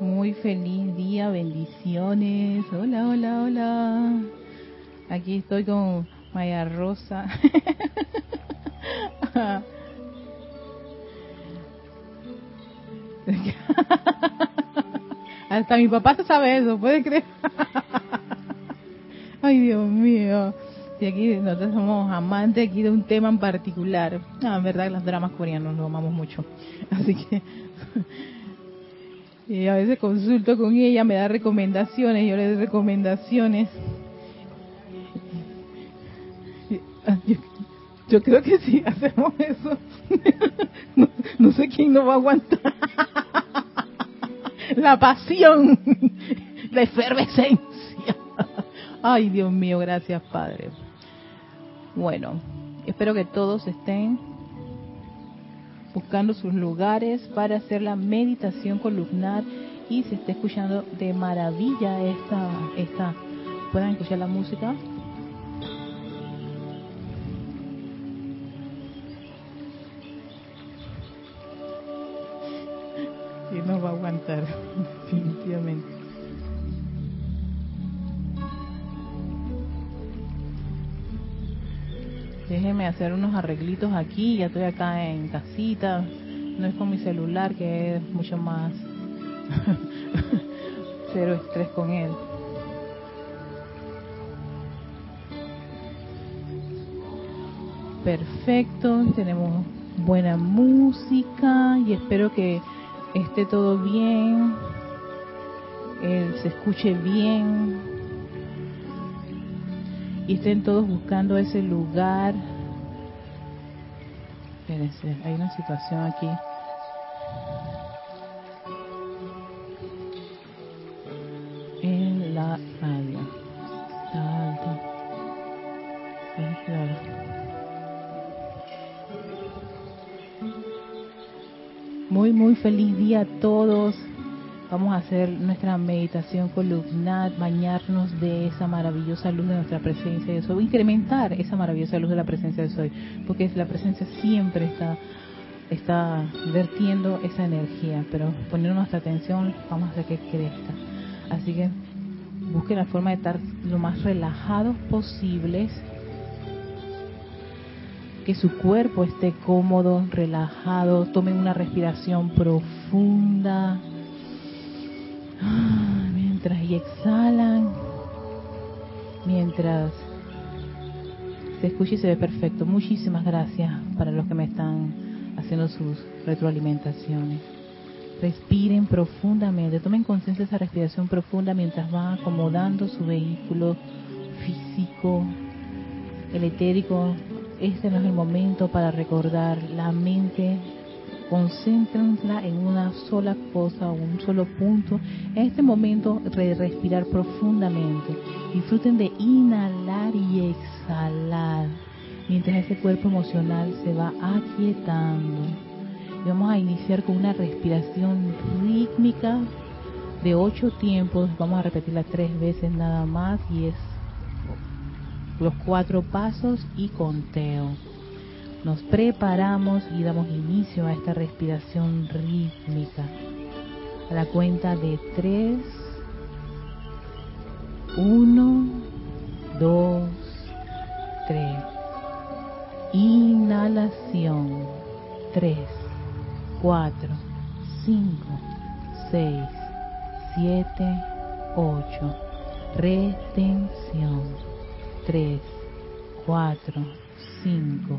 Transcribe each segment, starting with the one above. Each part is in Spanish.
Muy feliz día, bendiciones. Hola, hola, hola. Aquí estoy con Maya Rosa. Hasta mi papá se sabe eso, ¿puede creer? Ay, Dios mío. Y aquí nosotros somos amantes aquí de un tema en particular. Ah, en verdad, los dramas coreanos los amamos mucho. Así que y a veces consulto con ella, me da recomendaciones, yo le doy recomendaciones. Ah, yo, creo que si hacemos eso, no, sé quién nos va a aguantar. La pasión, la efervescencia. Ay, Dios mío, gracias, Padre. Bueno, espero que todos estén buscando sus lugares para hacer la meditación columnar y se esté escuchando de maravilla esta, esta, puedan escuchar la música. Y no va a aguantar, definitivamente. Déjeme hacer unos arreglitos aquí, ya estoy acá en casita, no es con mi celular que es mucho más cero estrés con él. Perfecto, tenemos buena música y espero que esté todo bien, se escuche bien, y estén todos buscando ese lugar. Hay una situación aquí. En la radio. Claro. Muy, muy feliz día a todos. Vamos a hacer nuestra meditación columnar, bañarnos de esa maravillosa luz de nuestra presencia de soy, incrementar esa maravillosa luz de la presencia de soy, porque la presencia siempre está está vertiendo esa energía, pero poniendo nuestra atención vamos a hacer que crezca. Así que busquen la forma de estar lo más relajados posibles, que su cuerpo esté cómodo, relajado, tomen una respiración profunda exhalan, mientras se escucha y se ve perfecto. Muchísimas gracias para los que me están haciendo sus retroalimentaciones. Respiren profundamente, tomen conciencia de esa respiración profunda mientras van acomodando su vehículo físico, el etérico. Este no es el momento para recordar la mente concéntrenla en una sola cosa o un solo punto. En este momento, respirar profundamente. Disfruten de inhalar y exhalar mientras ese cuerpo emocional se va aquietando. Y vamos a iniciar con una respiración rítmica de ocho tiempos. Vamos a repetirla tres veces nada más y es los cuatro pasos y conteo. Nos preparamos y damos inicio a esta respiración rítmica. A la cuenta de tres. Uno, dos, tres. Inhalación. Tres, cuatro, cinco, seis, siete, ocho. Retención. Tres, cuatro, cinco.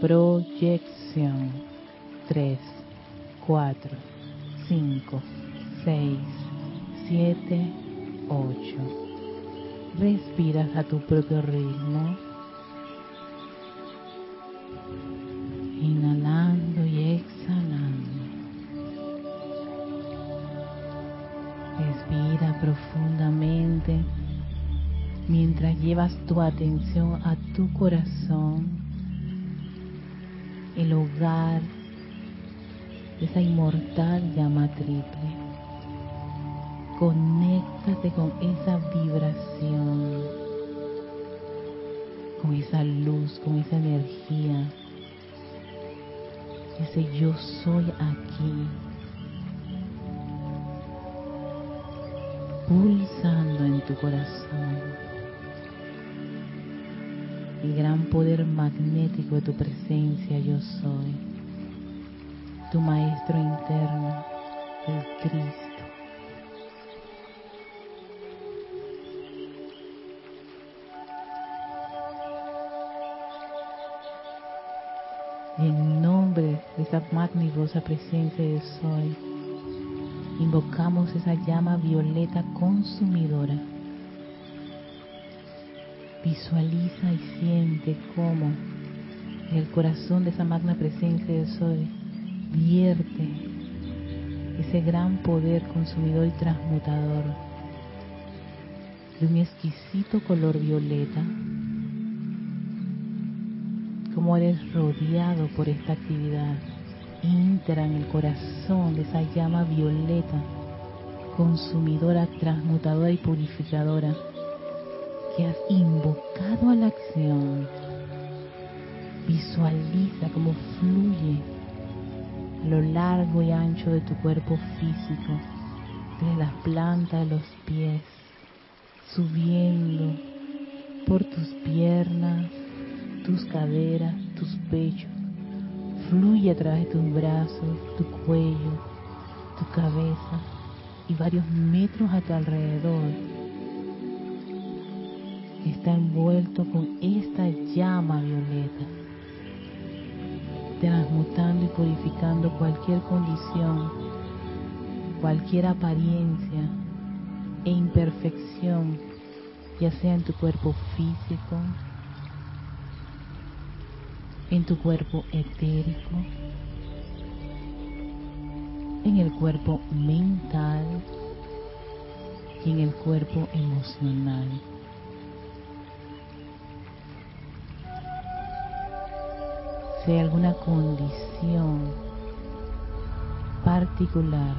Proyección. 3, 4, 5, 6, 7, 8. Respiras a tu propio ritmo. Inhalando y exhalando. Respira profundamente mientras llevas tu atención a tu corazón, el hogar de esa inmortal llama triple. Conéctate con esa vibración, con esa luz, con esa energía, ese yo soy aquí, pulsando en tu corazón el gran poder magnético de tu presencia yo soy, tu maestro interno, el Cristo. En nombre de esa magnificosa presencia yo soy, invocamos esa llama violeta consumidora Visualiza y siente cómo el corazón de esa magna presencia de Soy vierte ese gran poder consumidor y transmutador de un exquisito color violeta, como eres rodeado por esta actividad íntegra en el corazón de esa llama violeta, consumidora, transmutadora y purificadora que has invocado a la acción, visualiza cómo fluye a lo largo y ancho de tu cuerpo físico, desde las plantas de los pies, subiendo por tus piernas, tus caderas, tus pechos, fluye a través de tus brazos, tu cuello, tu cabeza y varios metros a tu alrededor envuelto con esta llama violeta, transmutando y purificando cualquier condición, cualquier apariencia e imperfección, ya sea en tu cuerpo físico, en tu cuerpo etérico, en el cuerpo mental y en el cuerpo emocional. Hay alguna condición particular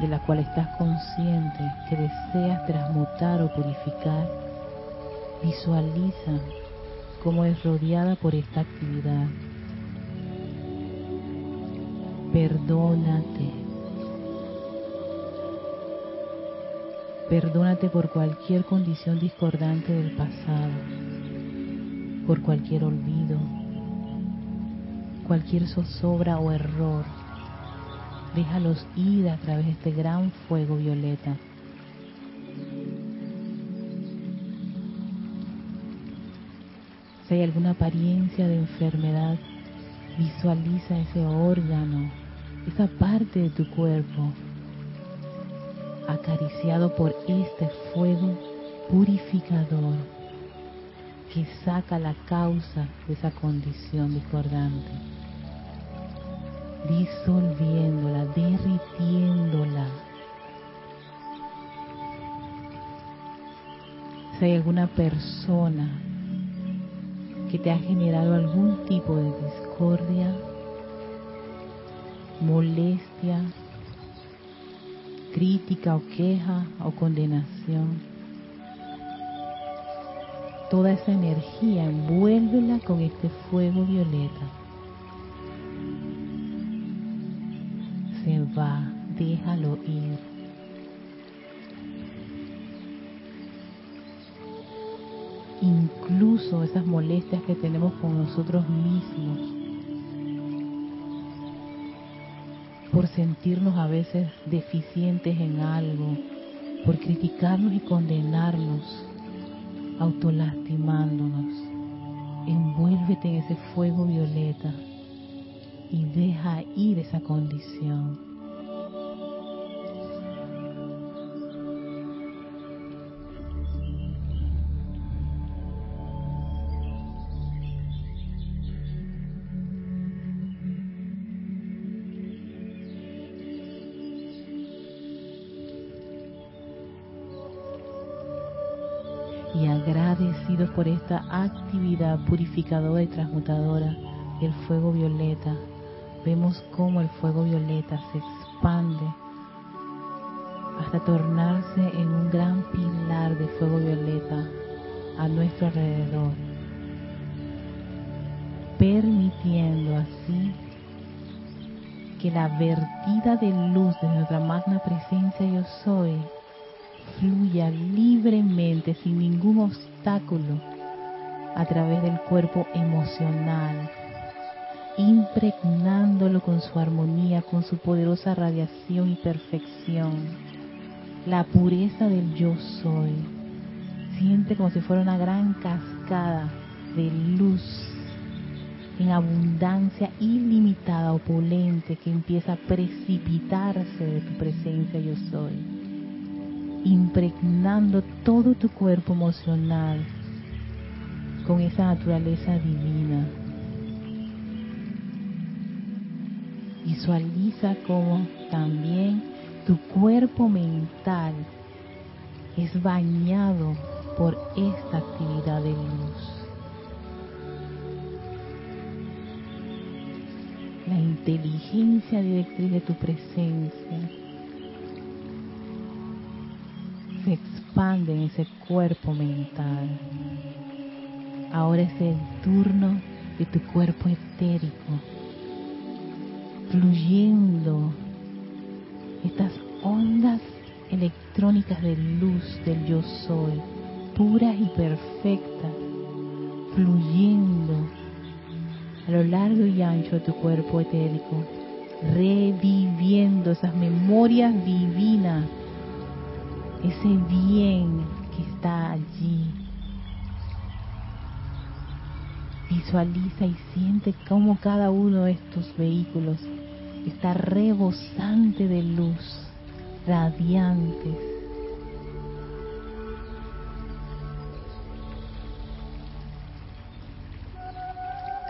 de la cual estás consciente que deseas transmutar o purificar, visualiza cómo es rodeada por esta actividad. Perdónate. Perdónate por cualquier condición discordante del pasado, por cualquier olvido, cualquier zozobra o error. Déjalos ir a través de este gran fuego violeta. Si hay alguna apariencia de enfermedad, visualiza ese órgano, esa parte de tu cuerpo acariciado por este fuego purificador que saca la causa de esa condición discordante disolviéndola, derritiéndola. Si hay alguna persona que te ha generado algún tipo de discordia, molestia, crítica o queja o condenación. Toda esa energía envuélvela con este fuego violeta. Va, déjalo ir. Incluso esas molestias que tenemos con nosotros mismos por sentirnos a veces deficientes en algo, por criticarnos y condenarnos, autolastimándonos. Envuélvete en ese fuego violeta y deja ir esa condición. Por esta actividad purificadora y transmutadora del fuego violeta, vemos cómo el fuego violeta se expande hasta tornarse en un gran pilar de fuego violeta a nuestro alrededor, permitiendo así que la vertida de luz de nuestra magna presencia yo soy fluya libremente sin ningún obstáculo a través del cuerpo emocional, impregnándolo con su armonía, con su poderosa radiación y perfección, la pureza del yo soy. Siente como si fuera una gran cascada de luz en abundancia ilimitada, opulente, que empieza a precipitarse de tu presencia yo soy impregnando todo tu cuerpo emocional con esa naturaleza divina. Visualiza cómo también tu cuerpo mental es bañado por esta actividad de luz. La inteligencia directriz de tu presencia se expande en ese cuerpo mental. Ahora es el turno de tu cuerpo etérico, fluyendo estas ondas electrónicas de luz del yo soy, puras y perfectas, fluyendo a lo largo y ancho de tu cuerpo etérico, reviviendo esas memorias divinas ese bien que está allí. Visualiza y siente cómo cada uno de estos vehículos está rebosante de luz, radiantes.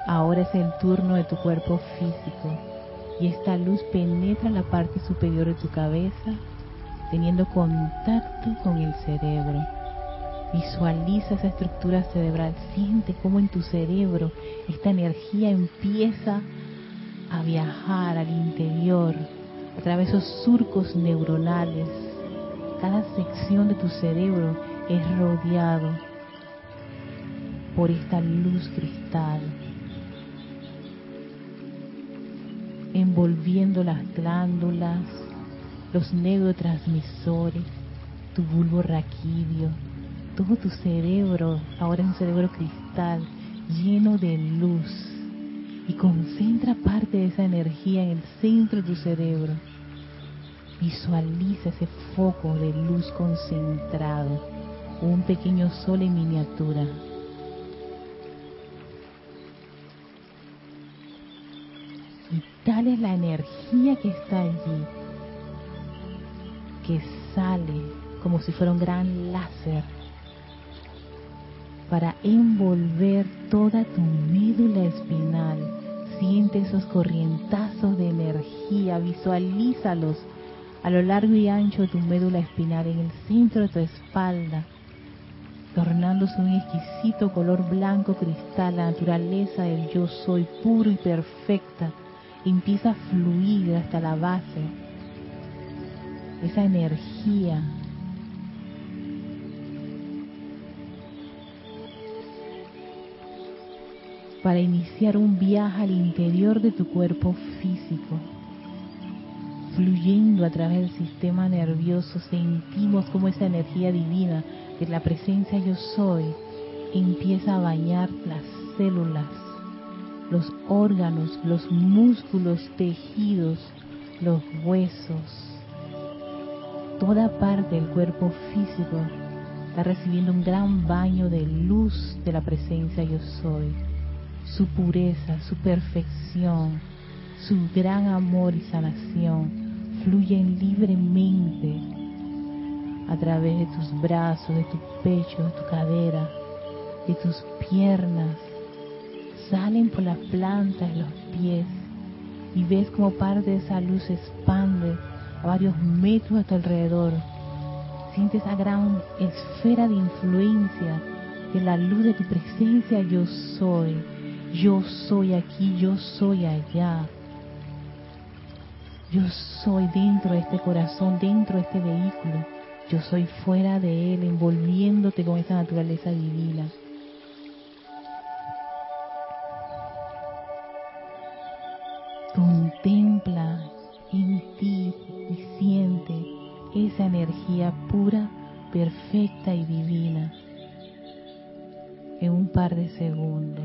Ahora es el turno de tu cuerpo físico y esta luz penetra la parte superior de tu cabeza teniendo contacto con el cerebro. Visualiza esa estructura cerebral, siente cómo en tu cerebro esta energía empieza a viajar al interior a través de esos surcos neuronales. Cada sección de tu cerebro es rodeado por esta luz cristal, envolviendo las glándulas, los neurotransmisores, tu bulbo raquídeo, todo tu cerebro, ahora es un cerebro cristal lleno de luz y concentra parte de esa energía en el centro de tu cerebro. Visualiza ese foco de luz concentrado, un pequeño sol en miniatura. Y tal es la energía que está allí que sale como si fuera un gran láser para envolver toda tu médula espinal. Siente esos corrientazos de energía, visualízalos a lo largo y ancho de tu médula espinal, en el centro de tu espalda, tornándose un exquisito color blanco cristal, la naturaleza del yo soy puro y perfecta, empieza a fluir hasta la base esa energía para iniciar un viaje al interior de tu cuerpo físico. Fluyendo a través del sistema nervioso, sentimos como esa energía divina de la presencia yo soy empieza a bañar las células, los órganos, los músculos, tejidos, los huesos. Toda parte del cuerpo físico está recibiendo un gran baño de luz de la presencia yo soy su pureza, su perfección, su gran amor y sanación fluyen libremente a través de tus brazos, de tu pecho, de tu cadera, de tus piernas. Salen por las plantas de los pies y ves como parte de esa luz expande a varios metros a tu alrededor. Sientes esa gran esfera de influencia de la luz de tu presencia yo soy yo soy aquí, yo soy allá. Yo soy dentro de este corazón, dentro de este vehículo. Yo soy fuera de él, envolviéndote con esa naturaleza divina. Contempla en ti siente esa energía pura, perfecta y divina en un par de segundos.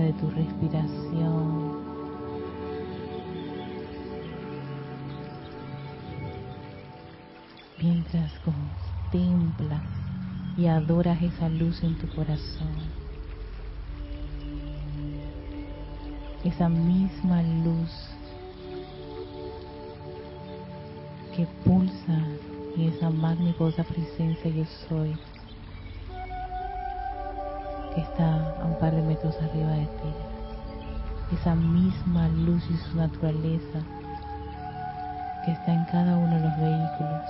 De tu respiración. Mientras contemplas y adoras esa luz en tu corazón. Esa misma luz que pulsa en esa magnífica presencia yo soy que está a un par de metros arriba de ti. Esa misma luz y su naturaleza que está en cada uno de los vehículos.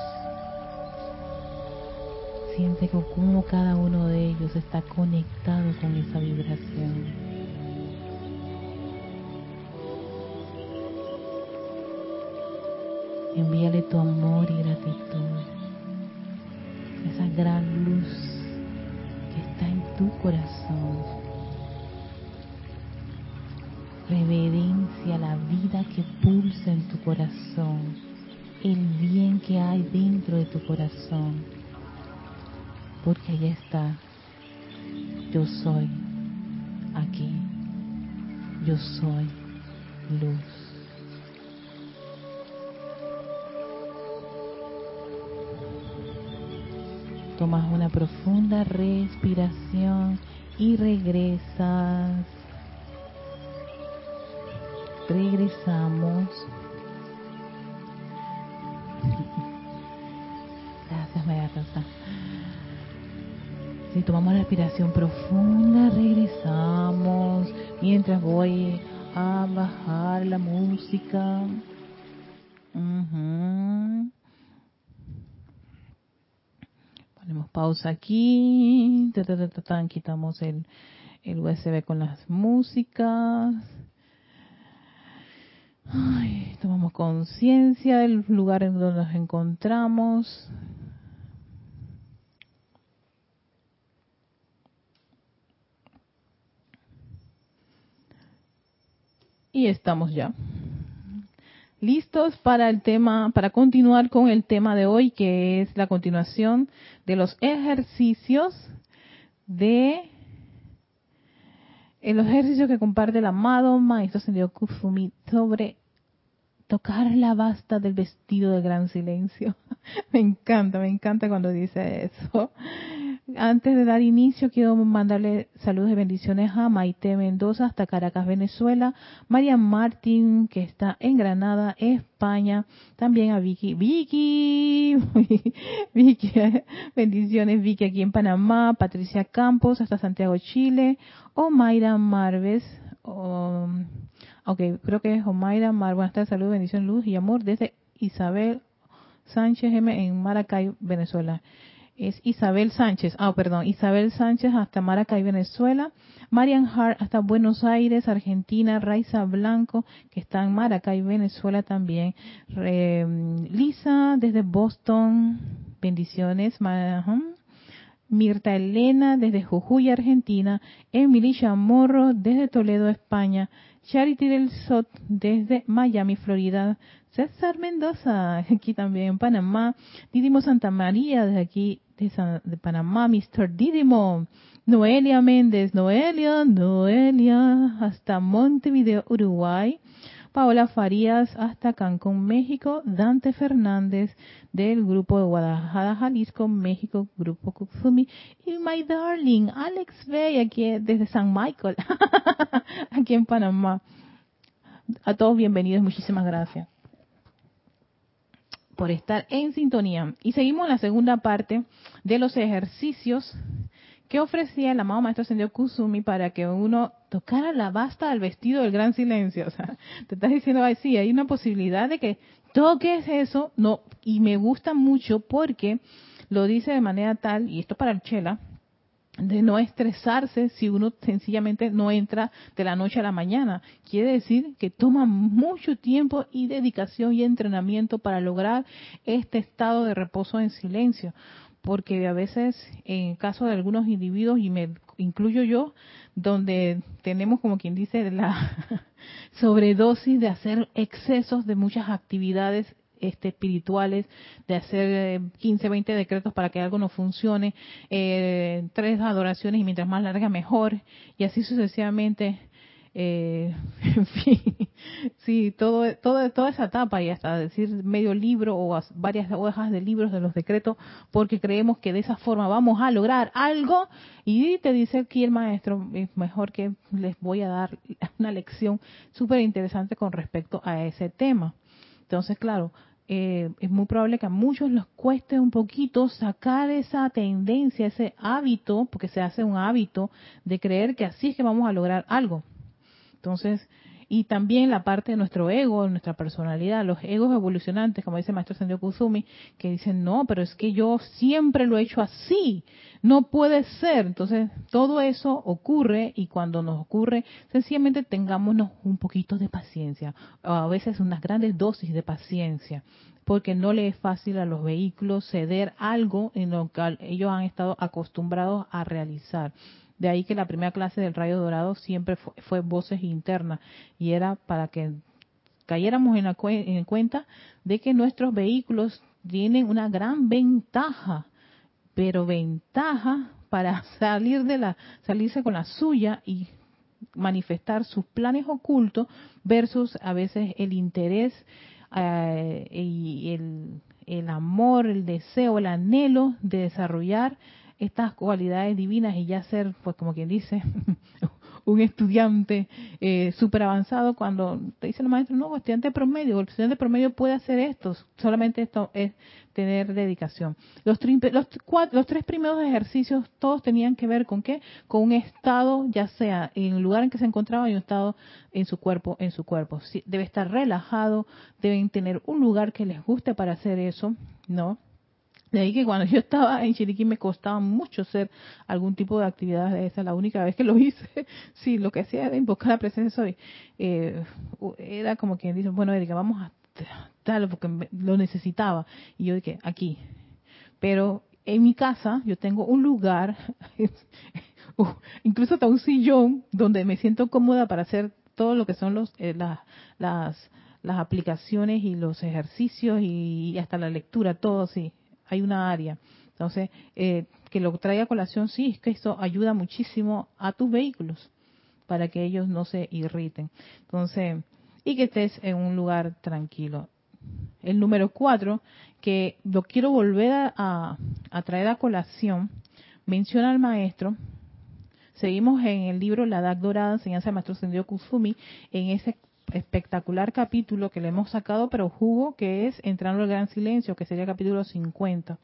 Siente cómo cada uno de ellos está conectado con esa vibración. Envíale tu amor y gratitud. Esa gran luz tu corazón. Reverencia la vida que pulsa en tu corazón, el bien que hay dentro de tu corazón, porque allá está, yo soy aquí, yo soy luz. Tomas una profunda respiración y regresas. Regresamos. Gracias, María Rosa. Si tomamos respiración profunda, regresamos. Mientras voy a bajar la música. Pausa aquí, quitamos el, el USB con las músicas. tomamos conciencia del lugar en donde nos encontramos. Y estamos ya listos para el tema, para continuar con el tema de hoy, que es la continuación de los ejercicios de los ejercicios que comparte el amado Maestro Sendio Kuzumi sobre tocar la basta del vestido de gran silencio. me encanta, me encanta cuando dice eso. Antes de dar inicio, quiero mandarle saludos y bendiciones a Maite Mendoza hasta Caracas, Venezuela, María Martín, que está en Granada, España, también a Vicky, Vicky, Vicky, bendiciones Vicky aquí en Panamá, Patricia Campos hasta Santiago, Chile, Omaira Marves, Ok, creo que es Omaira Mar. Buenas tardes, salud, bendición, luz y amor desde Isabel Sánchez M en Maracay, Venezuela. Es Isabel Sánchez, ah, perdón, Isabel Sánchez hasta Maracay, Venezuela. Marian Hart hasta Buenos Aires, Argentina. Raiza Blanco, que está en Maracay, Venezuela también. Lisa desde Boston, bendiciones. Mirta Elena desde Jujuy, Argentina. Emily Chamorro desde Toledo, España. Charity del Sot desde Miami, Florida. César Mendoza, aquí también en Panamá. Didimo Santa María, desde aquí de, Panamá. Mr. Didimo. Noelia Méndez, Noelia, Noelia, hasta Montevideo, Uruguay. Paola Farías hasta Cancún, México, Dante Fernández del grupo de Guadalajara, Jalisco, México, grupo Kutsumi, y my darling Alex Bay aquí desde San Michael, aquí en Panamá. A todos bienvenidos, muchísimas gracias por estar en sintonía. Y seguimos la segunda parte de los ejercicios que ofrecía el amado maestro Sendio Kusumi para que uno tocara la basta del vestido del gran silencio. O sea, te estás diciendo, ay, sí, hay una posibilidad de que toques eso, no, y me gusta mucho porque lo dice de manera tal, y esto para el chela, de no estresarse si uno sencillamente no entra de la noche a la mañana. Quiere decir que toma mucho tiempo y dedicación y entrenamiento para lograr este estado de reposo en silencio porque a veces en caso de algunos individuos y me incluyo yo donde tenemos como quien dice la sobredosis de hacer excesos de muchas actividades este, espirituales, de hacer 15, eh, 20 decretos para que algo no funcione, eh, tres adoraciones y mientras más larga mejor, y así sucesivamente eh, en fin, sí, todo, todo, toda esa etapa y hasta decir medio libro o varias hojas de libros de los decretos, porque creemos que de esa forma vamos a lograr algo. Y te dice aquí el maestro, es mejor que les voy a dar una lección súper interesante con respecto a ese tema. Entonces, claro, eh, es muy probable que a muchos les cueste un poquito sacar esa tendencia, ese hábito, porque se hace un hábito de creer que así es que vamos a lograr algo. Entonces, y también la parte de nuestro ego, nuestra personalidad, los egos evolucionantes, como dice el maestro Sendio Kusumi, que dicen, no, pero es que yo siempre lo he hecho así, no puede ser. Entonces, todo eso ocurre y cuando nos ocurre, sencillamente tengámonos un poquito de paciencia, a veces unas grandes dosis de paciencia, porque no le es fácil a los vehículos ceder algo en lo que ellos han estado acostumbrados a realizar. De ahí que la primera clase del rayo dorado siempre fue, voces internas y era para que cayéramos en, la en cuenta de que nuestros vehículos tienen una gran ventaja, pero ventaja para salir de la salirse con la suya y manifestar sus planes ocultos versus a veces el interés eh, y el amor, el deseo, el anhelo de desarrollar estas cualidades divinas y ya ser, pues como quien dice, un estudiante eh, súper avanzado cuando te dice el maestro, no, estudiante promedio, el estudiante promedio puede hacer esto, solamente esto es tener dedicación. Los, los, los tres primeros ejercicios todos tenían que ver con qué? Con un estado, ya sea en el lugar en que se encontraba y un estado en su cuerpo, en su cuerpo. debe estar relajado, deben tener un lugar que les guste para hacer eso, ¿no? De ahí que cuando yo estaba en Chiriquí me costaba mucho hacer algún tipo de actividad de esa. La única vez que lo hice, sí, lo que hacía era invocar la presencia hoy. Eh, era como quien dice, bueno, Erika, vamos a tal, porque lo necesitaba. Y yo dije, aquí. Pero en mi casa yo tengo un lugar, incluso hasta un sillón, donde me siento cómoda para hacer todo lo que son los eh, las, las las aplicaciones y los ejercicios y, hasta la lectura, todo sí, hay una área. Entonces, eh, que lo traiga a colación, sí, es que esto ayuda muchísimo a tus vehículos para que ellos no se irriten. Entonces, y que estés en un lugar tranquilo. El número cuatro, que lo quiero volver a, a traer a colación, menciona al maestro Seguimos en el libro La Edad Dorada, enseñanza del maestro Sendio Kusumi, en ese espectacular capítulo que le hemos sacado, pero jugo, que es Entrando al Gran Silencio, que sería capítulo 50.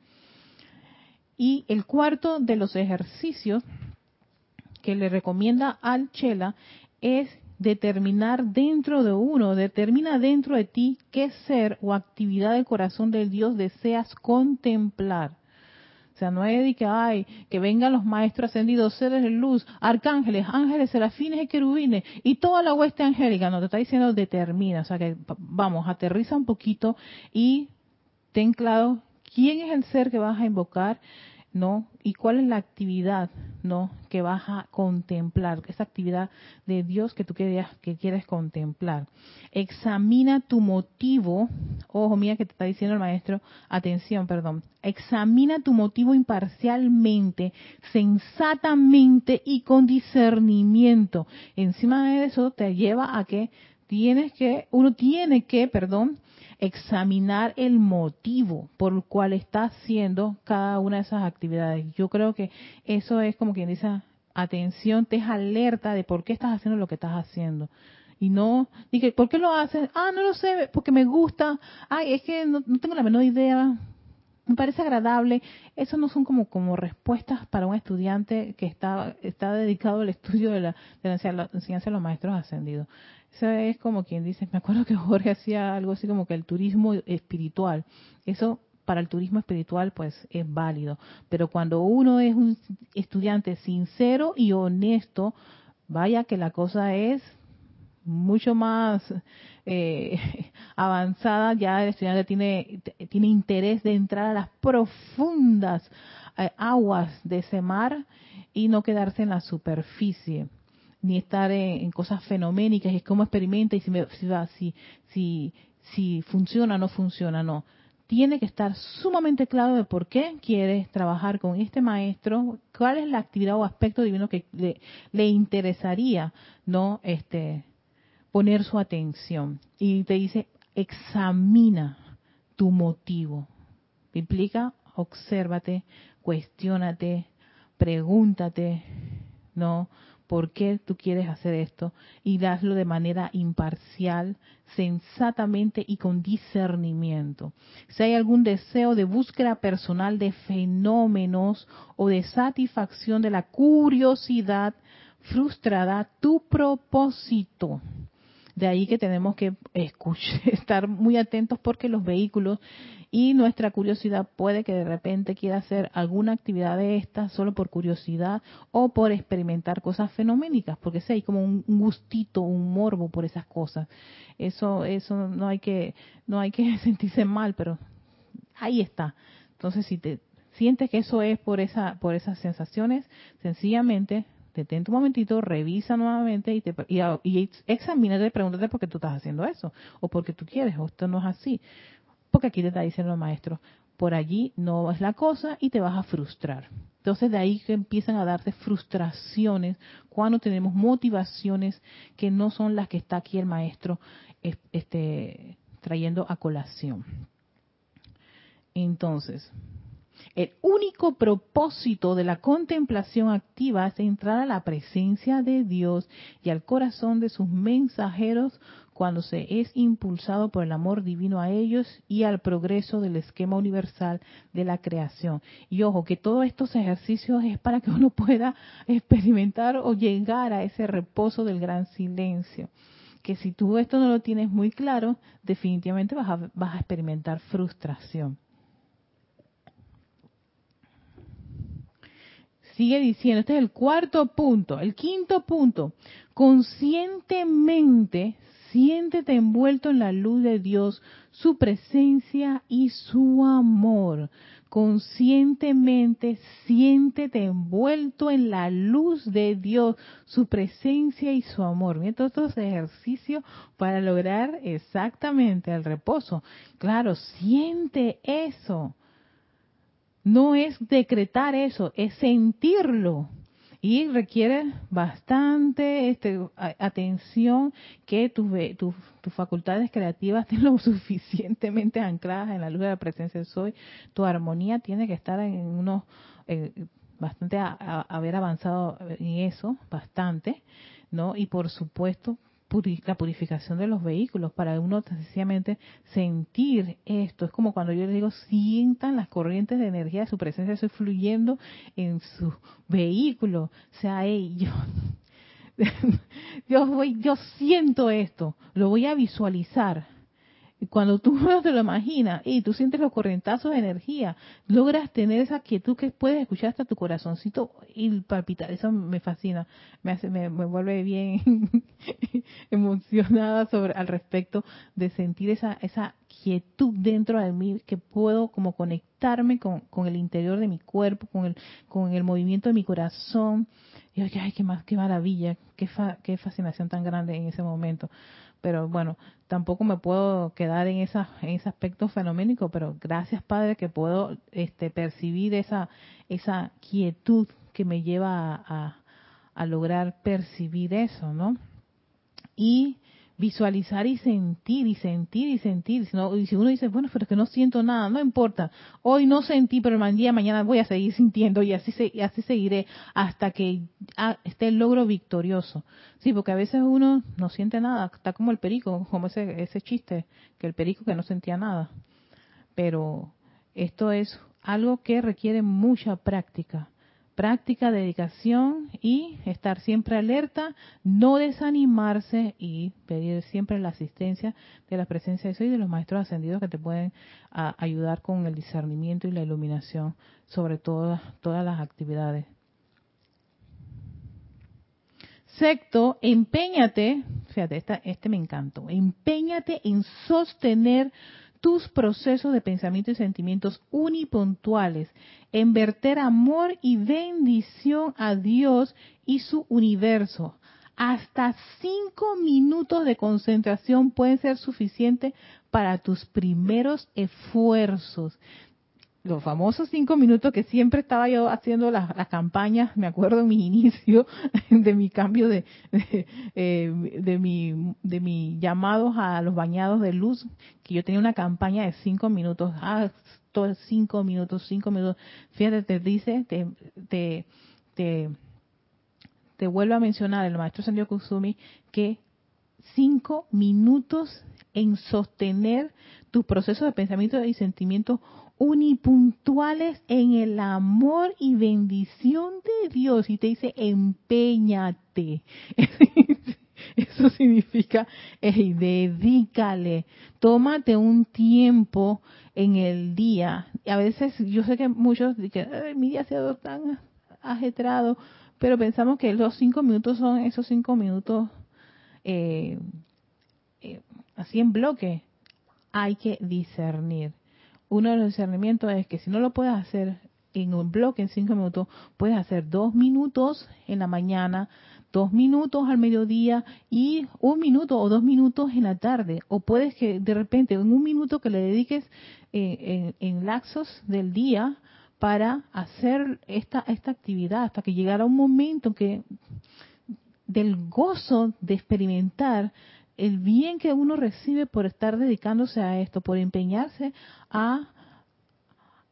Y el cuarto de los ejercicios que le recomienda al Chela es determinar dentro de uno, determina dentro de ti qué ser o actividad del corazón del Dios deseas contemplar. O sea, no es de que, ay, que vengan los maestros ascendidos, seres de luz, arcángeles, ángeles, serafines y querubines, y toda la hueste angélica. No, te está diciendo determina. O sea, que vamos, aterriza un poquito y ten claro quién es el ser que vas a invocar ¿no? Y cuál es la actividad, ¿no? Que vas a contemplar, esa actividad de Dios que tú quieres, que quieres contemplar. Examina tu motivo, ojo, mira que te está diciendo el maestro, atención, perdón. Examina tu motivo imparcialmente, sensatamente y con discernimiento. Encima de eso te lleva a que tienes que, uno tiene que, perdón, examinar el motivo por el cual está haciendo cada una de esas actividades. Yo creo que eso es como quien dice, atención, te es alerta de por qué estás haciendo lo que estás haciendo. Y no, dije, ¿por qué lo haces? Ah, no lo sé, porque me gusta. Ay, es que no, tengo la menor idea. Me parece agradable. Eso no son como, como respuestas para un estudiante que está, está dedicado al estudio de la, de la enseñanza de los maestros ascendidos. Eso es como quien dice, me acuerdo que Jorge hacía algo así como que el turismo espiritual. Eso para el turismo espiritual pues es válido, pero cuando uno es un estudiante sincero y honesto, vaya que la cosa es mucho más eh, avanzada, ya el estudiante tiene, interés de entrar a las profundas eh, aguas de ese mar y no quedarse en la superficie ni estar en, cosas fenoménicas, es como experimenta y si, me, si, si, si funciona o no funciona, no. Tiene que estar sumamente claro de por qué quieres trabajar con este maestro, cuál es la actividad o aspecto divino que le, le interesaría, no, este, poner su atención. Y te dice, examina tu motivo. Implica, obsérvate, cuestiónate, pregúntate, ¿no? Por qué tú quieres hacer esto y hazlo de manera imparcial, sensatamente y con discernimiento. Si hay algún deseo de búsqueda personal de fenómenos o de satisfacción de la curiosidad, frustrada tu propósito. De ahí que tenemos que estar muy atentos porque los vehículos y nuestra curiosidad puede que de repente quiera hacer alguna actividad de esta solo por curiosidad o por experimentar cosas fenoménicas, porque si hay como un gustito, un morbo por esas cosas. Eso, eso no hay que, no hay que sentirse mal, pero ahí está. Entonces, si te sientes que eso es por esa, por esas sensaciones, sencillamente detente un momentito, revisa nuevamente y, te, y, y examínate, pregúntate por qué tú estás haciendo eso, o porque tú quieres, o esto no es así. Porque aquí te está diciendo el maestro, por allí no es la cosa y te vas a frustrar. Entonces de ahí que empiezan a darte frustraciones cuando tenemos motivaciones que no son las que está aquí el maestro este, trayendo a colación. Entonces, el único propósito de la contemplación activa es entrar a la presencia de Dios y al corazón de sus mensajeros cuando se es impulsado por el amor divino a ellos y al progreso del esquema universal de la creación. Y ojo, que todos estos ejercicios es para que uno pueda experimentar o llegar a ese reposo del gran silencio. Que si tú esto no lo tienes muy claro, definitivamente vas a, vas a experimentar frustración. Sigue diciendo, este es el cuarto punto. El quinto punto, conscientemente Siéntete envuelto en la luz de Dios, su presencia y su amor. Conscientemente siéntete envuelto en la luz de Dios, su presencia y su amor. Mira todos estos ejercicios para lograr exactamente el reposo. Claro, siente eso. No es decretar eso, es sentirlo y requiere bastante este, atención que tus, facultades creativas estén lo suficientemente ancladas en la luz de la presencia de soy. Tu armonía tiene que estar en unos eh, bastante haber avanzado en eso, bastante, ¿no? Y por supuesto la purificación de los vehículos, para uno sencillamente sentir esto. Es como cuando yo les digo, sientan las corrientes de energía de su presencia estoy fluyendo en su vehículo. O sea, yo, yo, voy, yo siento esto, lo voy a visualizar cuando tú te lo imaginas y tú sientes los corrientazos de energía, logras tener esa quietud que puedes escuchar hasta tu corazoncito y palpitar. Eso me fascina, me hace, me, vuelve bien emocionada sobre al respecto de sentir esa esa quietud dentro de mí que puedo como conectarme con, con el interior de mi cuerpo, con el con el movimiento de mi corazón. Y yo, ay, qué qué maravilla, qué qué fascinación tan grande en ese momento pero bueno, tampoco me puedo quedar en, esa, en ese aspecto fenoménico, pero gracias Padre que puedo este, percibir esa, esa quietud que me lleva a, a lograr percibir eso, ¿no? Y visualizar y sentir y sentir y sentir. Y si uno dice, bueno, pero es que no siento nada, no importa. Hoy no sentí, pero día mañana voy a seguir sintiendo y así, y así seguiré hasta que esté el logro victorioso. Sí, porque a veces uno no siente nada, está como el perico, como ese, ese chiste, que el perico que no sentía nada. Pero esto es algo que requiere mucha práctica práctica, dedicación y estar siempre alerta, no desanimarse y pedir siempre la asistencia de la presencia de Dios y de los maestros ascendidos que te pueden ayudar con el discernimiento y la iluminación sobre todas, las actividades. Sexto, empeñate, fíjate, este me encantó, empeñate en sostener tus procesos de pensamiento y sentimientos unipuntuales, en verter amor y bendición a Dios y su universo. Hasta cinco minutos de concentración pueden ser suficientes para tus primeros esfuerzos los famosos cinco minutos que siempre estaba yo haciendo las, campañas, me acuerdo en mi inicio de mi cambio de, de, eh, de, mi, de mi llamados a los bañados de luz, que yo tenía una campaña de cinco minutos, ah, todos cinco minutos, cinco minutos. Fíjate, te dice, te, te, vuelvo a mencionar el maestro Sandio Kusumi que cinco minutos en sostener tu proceso de pensamiento y sentimiento unipuntuales en el amor y bendición de Dios. Y te dice, empeñate. Eso significa, dedícale, tómate un tiempo en el día. Y a veces yo sé que muchos dicen, mi día ha sido tan ajetrado, pero pensamos que los cinco minutos son esos cinco minutos eh, eh, así en bloque. Hay que discernir uno de los discernimientos es que si no lo puedes hacer en un bloque en cinco minutos, puedes hacer dos minutos en la mañana, dos minutos al mediodía y un minuto o dos minutos en la tarde. O puedes que de repente en un minuto que le dediques eh, en, en, laxos del día para hacer esta, esta actividad hasta que llegara un momento que del gozo de experimentar el bien que uno recibe por estar dedicándose a esto, por empeñarse a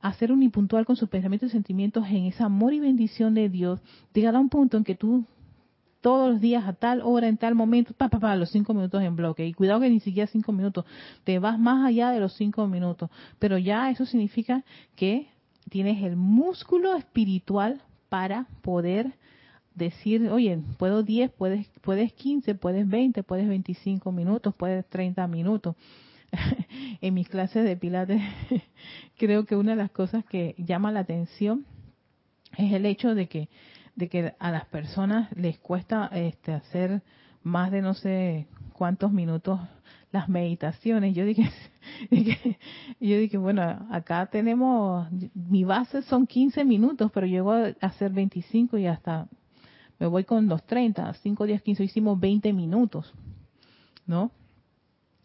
hacer un impuntual con sus pensamientos y sentimientos en ese amor y bendición de Dios, llegará un punto en que tú todos los días a tal hora, en tal momento, pa, pa, pa, los cinco minutos en bloque. Y cuidado que ni siquiera cinco minutos, te vas más allá de los cinco minutos. Pero ya eso significa que tienes el músculo espiritual para poder decir, oye, puedo 10, puedes, puedes 15, puedes 20, puedes 25 minutos, puedes 30 minutos. en mis clases de pilates creo que una de las cosas que llama la atención es el hecho de que de que a las personas les cuesta este hacer más de no sé cuántos minutos las meditaciones. Yo dije, yo dije, bueno, acá tenemos, mi base son 15 minutos, pero llego a hacer 25 y hasta me voy con los 30, 5 días, 15, hicimos 20 minutos, ¿no?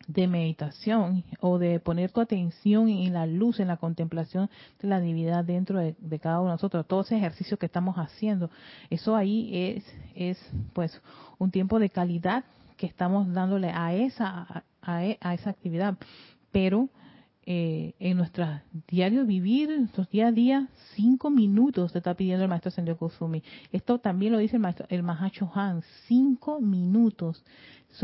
de meditación o de poner tu atención en la luz, en la contemplación de la divinidad dentro de, cada uno de nosotros, todo ese ejercicio que estamos haciendo, eso ahí es, es pues un tiempo de calidad que estamos dándole a esa, a esa actividad. Pero eh, en nuestro diario vivir, en nuestros día a día, cinco minutos te está pidiendo el maestro Sendio Kusumi. Esto también lo dice el maestro, el Mahacho Han, cinco minutos.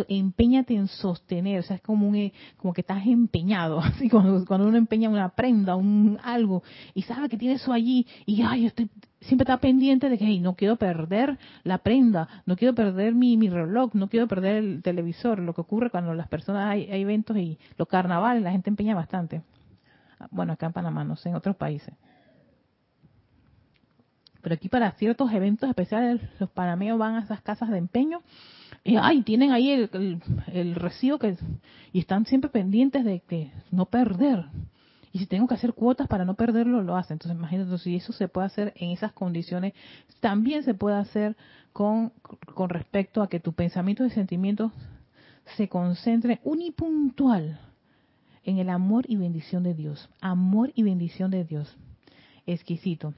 empeñate en sostener, o sea, es como un, eh, como que estás empeñado, así cuando, cuando uno empeña una prenda, un algo, y sabe que tiene eso allí, y ay, estoy siempre está pendiente de que no quiero perder la prenda, no quiero perder mi, mi reloj, no quiero perder el televisor. Lo que ocurre cuando las personas hay, eventos y los carnavales, la gente empeña bastante. Bueno, acá en Panamá, no sé, en otros países. Pero aquí para ciertos eventos especiales los panameños van a esas casas de empeño y ay, tienen ahí el, el, el recibo que y están siempre pendientes de que no perder. Y si tengo que hacer cuotas para no perderlo, lo hacen. Entonces, imagínate, si eso se puede hacer en esas condiciones, también se puede hacer con, con respecto a que tu pensamiento y sentimientos se concentren unipuntual en el amor y bendición de Dios. Amor y bendición de Dios. Exquisito.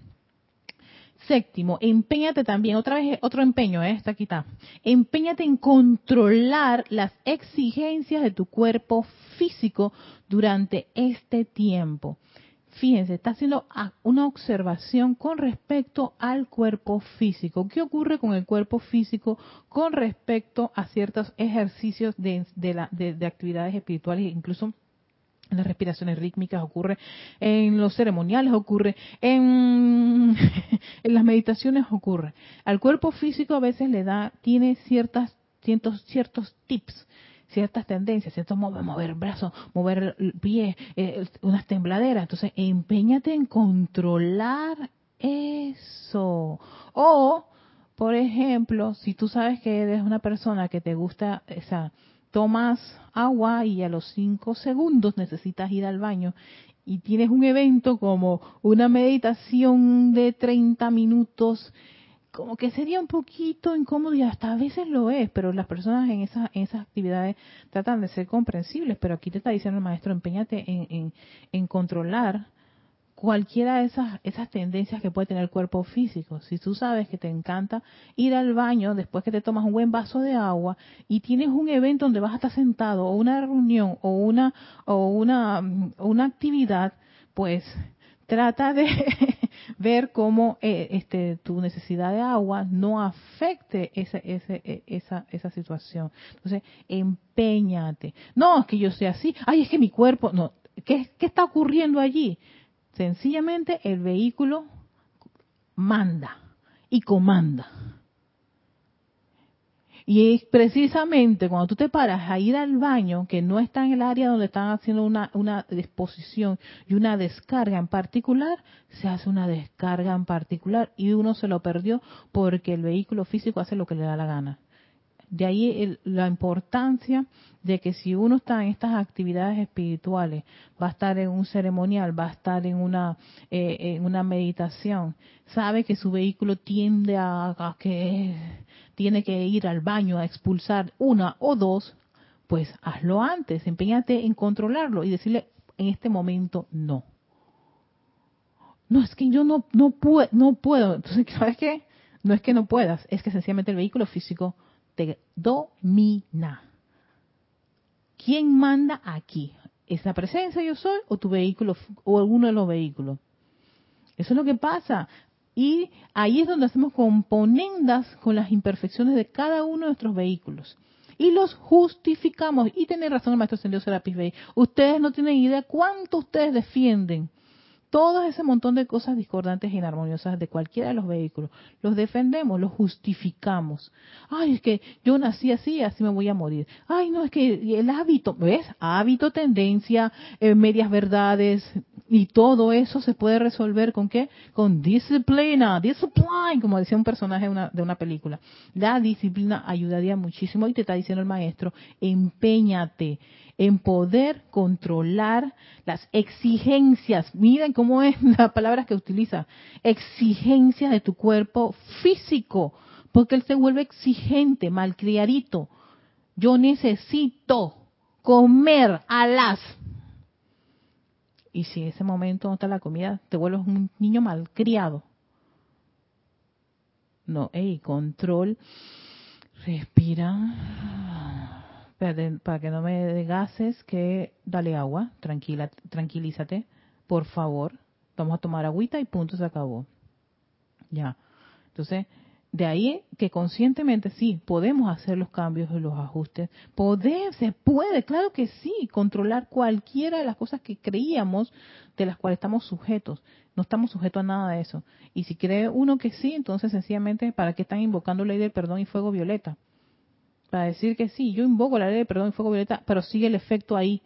Séptimo, empeñate también, otra vez otro empeño, ¿eh? está aquí está. Empeñate en controlar las exigencias de tu cuerpo físico durante este tiempo. Fíjense, está haciendo una observación con respecto al cuerpo físico. ¿Qué ocurre con el cuerpo físico con respecto a ciertos ejercicios de, de actividades espirituales, incluso en las respiraciones rítmicas, ocurre en los ceremoniales, ocurre en, en las meditaciones, ocurre. Al cuerpo físico a veces le da, tiene ciertas, ciertos, ciertos tips, ciertas tendencias, ciertos mover, mover brazos, mover el pie, eh, unas tembladeras. Entonces, empeñate en controlar eso. O, por ejemplo, si tú sabes que eres una persona que te gusta esa tomas agua y a los cinco segundos necesitas ir al baño y tienes un evento como una meditación de 30 minutos, como que sería un poquito incómodo y hasta a veces lo es, pero las personas en esas, en esas actividades tratan de ser comprensibles, pero aquí te está diciendo el maestro, empeñate en, en, en controlar cualquiera de esas, esas tendencias que puede tener el cuerpo físico. Si tú sabes que te encanta ir al baño después que te tomas un buen vaso de agua y tienes un evento donde vas a estar sentado o una reunión o una o una, una actividad, pues trata de ver cómo eh, este, tu necesidad de agua no afecte ese, ese, e, esa, esa situación. Entonces, empeñate. No, es que yo sea así. Ay, es que mi cuerpo. No, ¿qué, qué está ocurriendo allí? Sencillamente el vehículo manda y comanda. Y es precisamente cuando tú te paras a ir al baño, que no está en el área donde están haciendo una, una disposición y una descarga en particular, se hace una descarga en particular y uno se lo perdió porque el vehículo físico hace lo que le da la gana. De ahí la importancia de que si uno está en estas actividades espirituales, va a estar en un ceremonial, va a estar en una, eh, en una meditación, sabe que su vehículo tiende a, que tiene que ir al baño a expulsar una o dos, pues hazlo antes, empeñate en controlarlo y decirle en este momento no. No es que yo no no puedo, no puedo. Entonces, ¿sabes qué? No es que no puedas, es que sencillamente el vehículo físico domina. ¿Quién manda aquí? ¿Es la presencia yo soy o tu vehículo o alguno de los vehículos? Eso es lo que pasa. Y ahí es donde hacemos componendas con las imperfecciones de cada uno de nuestros vehículos. Y los justificamos. Y tiene razón el maestro Sendido Serapis Bey. Ustedes no tienen idea cuánto ustedes defienden todo ese montón de cosas discordantes e inarmoniosas de cualquiera de los vehículos, los defendemos, los justificamos. Ay, es que yo nací así, así me voy a morir. Ay, no, es que el hábito, ¿ves? Hábito, tendencia, eh, medias verdades, Y todo eso se puede resolver con qué? Con disciplina, discipline, como decía un personaje de una, de una película. La disciplina ayudaría muchísimo y te está diciendo el maestro, empeñate en poder controlar las exigencias. Miren cómo es la palabra que utiliza. Exigencias de tu cuerpo físico. Porque él se vuelve exigente, malcriadito. Yo necesito comer a las y si en ese momento no está la comida, te vuelves un niño malcriado. No, hey, control, respira, para que no me dé gases, que dale agua, tranquila, tranquilízate, por favor. Vamos a tomar agüita y punto, se acabó. Ya. Entonces, de ahí que conscientemente sí, podemos hacer los cambios y los ajustes. Poder, se puede, claro que sí, controlar cualquiera de las cosas que creíamos de las cuales estamos sujetos. No estamos sujetos a nada de eso. Y si cree uno que sí, entonces sencillamente, ¿para qué están invocando ley del perdón y fuego violeta? Para decir que sí, yo invoco la ley del perdón y fuego violeta, pero sigue el efecto ahí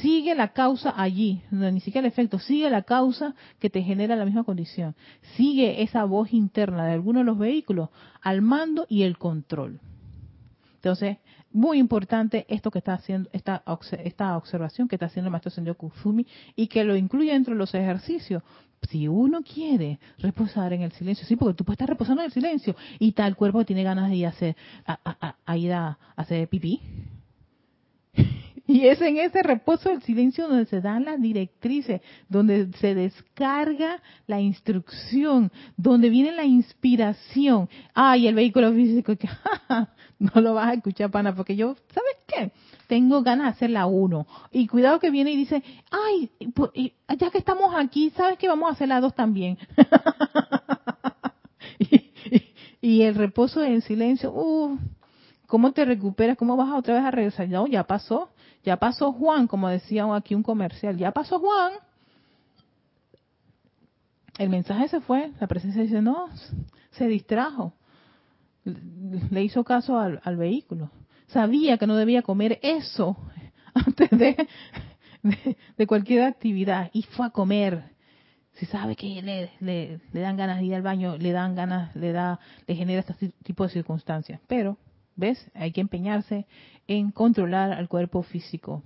sigue la causa allí, ni siquiera el efecto, sigue la causa que te genera la misma condición. Sigue esa voz interna de alguno de los vehículos al mando y el control. Entonces, muy importante esto que está haciendo, esta, esta observación que está haciendo el maestro Sendio Kuzumi y que lo incluye dentro de los ejercicios. Si uno quiere reposar en el silencio, sí, porque tú puedes estar reposando en el silencio y tal cuerpo tiene ganas de ir a hacer, a ir a hacer pipí, y es en ese reposo del silencio donde se dan las directrices, donde se descarga la instrucción, donde viene la inspiración. Ay, el vehículo físico, que no lo vas a escuchar, pana, porque yo, ¿sabes qué? Tengo ganas de hacer la uno. Y cuidado que viene y dice, ay, ya que estamos aquí, ¿sabes qué? Vamos a hacer la dos también. y, el reposo en silencio, uh, ¿cómo te recuperas? ¿Cómo vas otra vez a regresar? No, ya pasó ya pasó Juan, como decía aquí un comercial, ya pasó Juan. El mensaje se fue, la presencia dice, no, se distrajo. Le hizo caso al, vehículo. Sabía que no debía comer eso antes de, de, cualquier actividad y fue a comer. Si sabe que le, le, dan ganas de ir al baño, le dan ganas, le da, le genera este tipo de circunstancias. Pero ¿Ves? Hay que empeñarse en controlar al cuerpo físico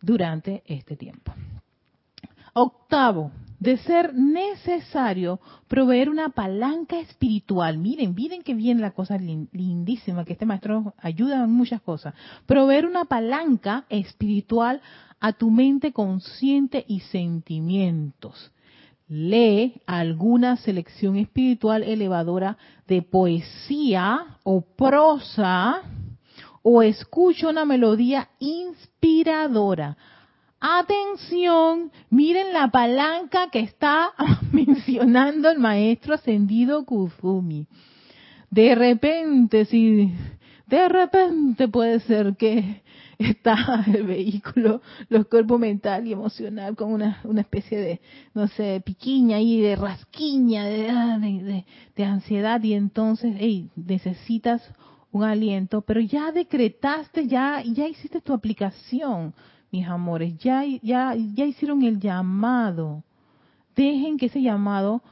durante este tiempo. Octavo, de ser necesario proveer una palanca espiritual. Miren, miren que viene la cosa lindísima, que este maestro ayuda en muchas cosas. Proveer una palanca espiritual a tu mente consciente y sentimientos lee alguna selección espiritual elevadora de poesía o prosa o escucha una melodía inspiradora. Atención, miren la palanca que está mencionando el maestro ascendido Kuzumi. De repente, si de repente puede ser que está el vehículo, los cuerpos mental y emocional con una, una especie de, no sé, piquiña y de rasquiña, ah, de, de, ansiedad y entonces, hey, necesitas un aliento, pero ya decretaste, ya, ya hiciste tu aplicación, mis amores, ya, ya, ya hicieron el llamado. Dejen que ese llamado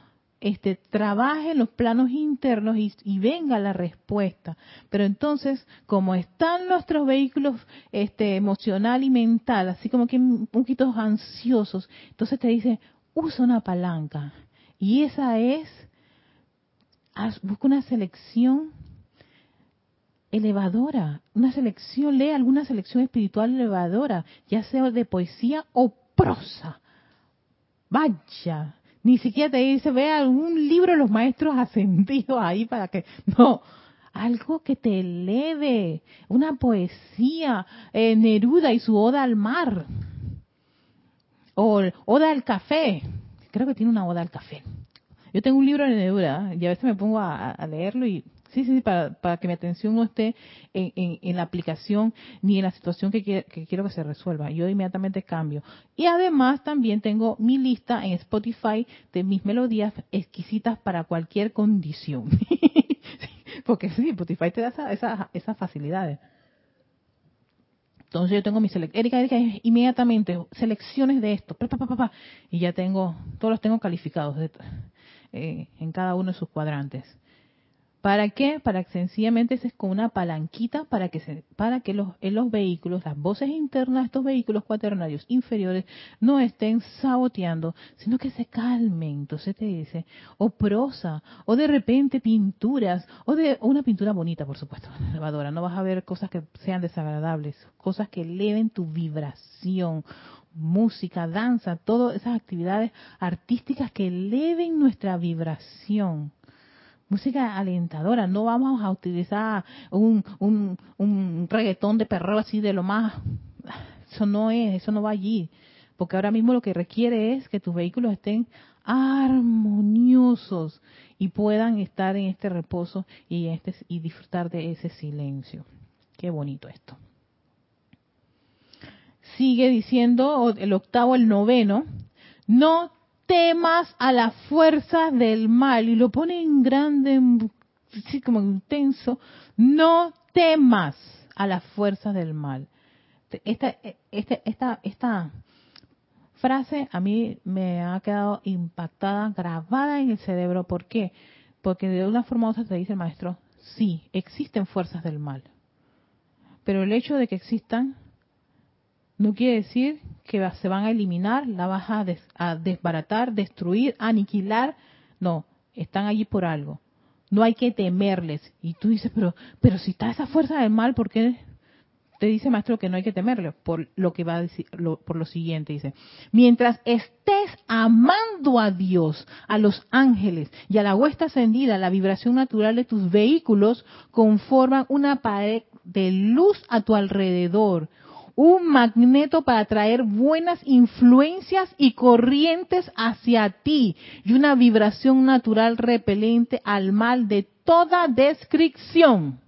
este, trabaje los planos internos y, venga la respuesta. Pero entonces, como están nuestros vehículos este, emocional y mental, así como que un poquito ansiosos, entonces te dice, usa una palanca. Y esa es, busca una selección elevadora, una selección, lee alguna selección espiritual elevadora, ya sea de poesía o prosa. Vaya, ni siquiera te dice, ve algún libro los maestros ascendidos ahí para que... No, algo que te eleve, una poesía, eh, Neruda y su Oda al mar, o Oda al café, creo que tiene una Oda al café. Yo tengo un libro de Neruda y a veces me pongo a leerlo y Sí, sí, para, para que mi atención no esté en, la aplicación ni en la situación que, quiero que se resuelva. Yo inmediatamente cambio. Y además también tengo mi lista en Spotify de mis melodías exquisitas para cualquier condición. Porque sí, Spotify te da esas facilidades. Entonces yo tengo mi selección, Erika, Erika, inmediatamente, selecciones de esto, pa, pa, y ya tengo, todos los tengo calificados eh, en cada uno de sus cuadrantes. ¿Para qué? Para que sencillamente es como una palanquita para que se, para que los, en los vehículos, las voces internas de estos vehículos cuaternarios inferiores no estén saboteando, sino que se calmen. Entonces te dice, o prosa, o de repente pinturas, o de una pintura bonita, por supuesto, elevadora. No vas a ver cosas que sean desagradables, cosas que eleven tu vibración música, danza, todas esas actividades artísticas que eleven nuestra vibración música alentadora. No vamos a utilizar un, un, un reggaetón de perro así de lo más... Eso no es, eso no va allí. Porque ahora mismo lo que requiere es que tus vehículos estén armoniosos y puedan estar en este reposo y, este, y disfrutar de ese silencio. Qué bonito esto. Sigue diciendo el octavo, el noveno, no temas a la fuerza del mal. Y lo pone en grande, así como intenso. No temas a las fuerzas del mal. Esta, esta, esta, esta frase a mí me ha quedado impactada, grabada en el cerebro. ¿Por qué? Porque de una forma u otra te dice el maestro, sí, existen fuerzas del mal. Pero el hecho de que existan no quiere decir que se van a eliminar, la vas a, desbaratar, destruir, aniquilar. No, están allí por algo. No hay que temerles. Y tú dices, pero, pero si está esa fuerza del mal, ¿por qué te dice maestro que no hay que temerle? Por lo que va a decir, por lo siguiente dice, mientras estés amando a Dios, a los ángeles y a la huesta ascendida, la vibración natural de tus vehículos conforman una pared de luz a tu alrededor un magneto para traer buenas influencias y corrientes hacia ti y una vibración natural repelente al mal de toda descripción.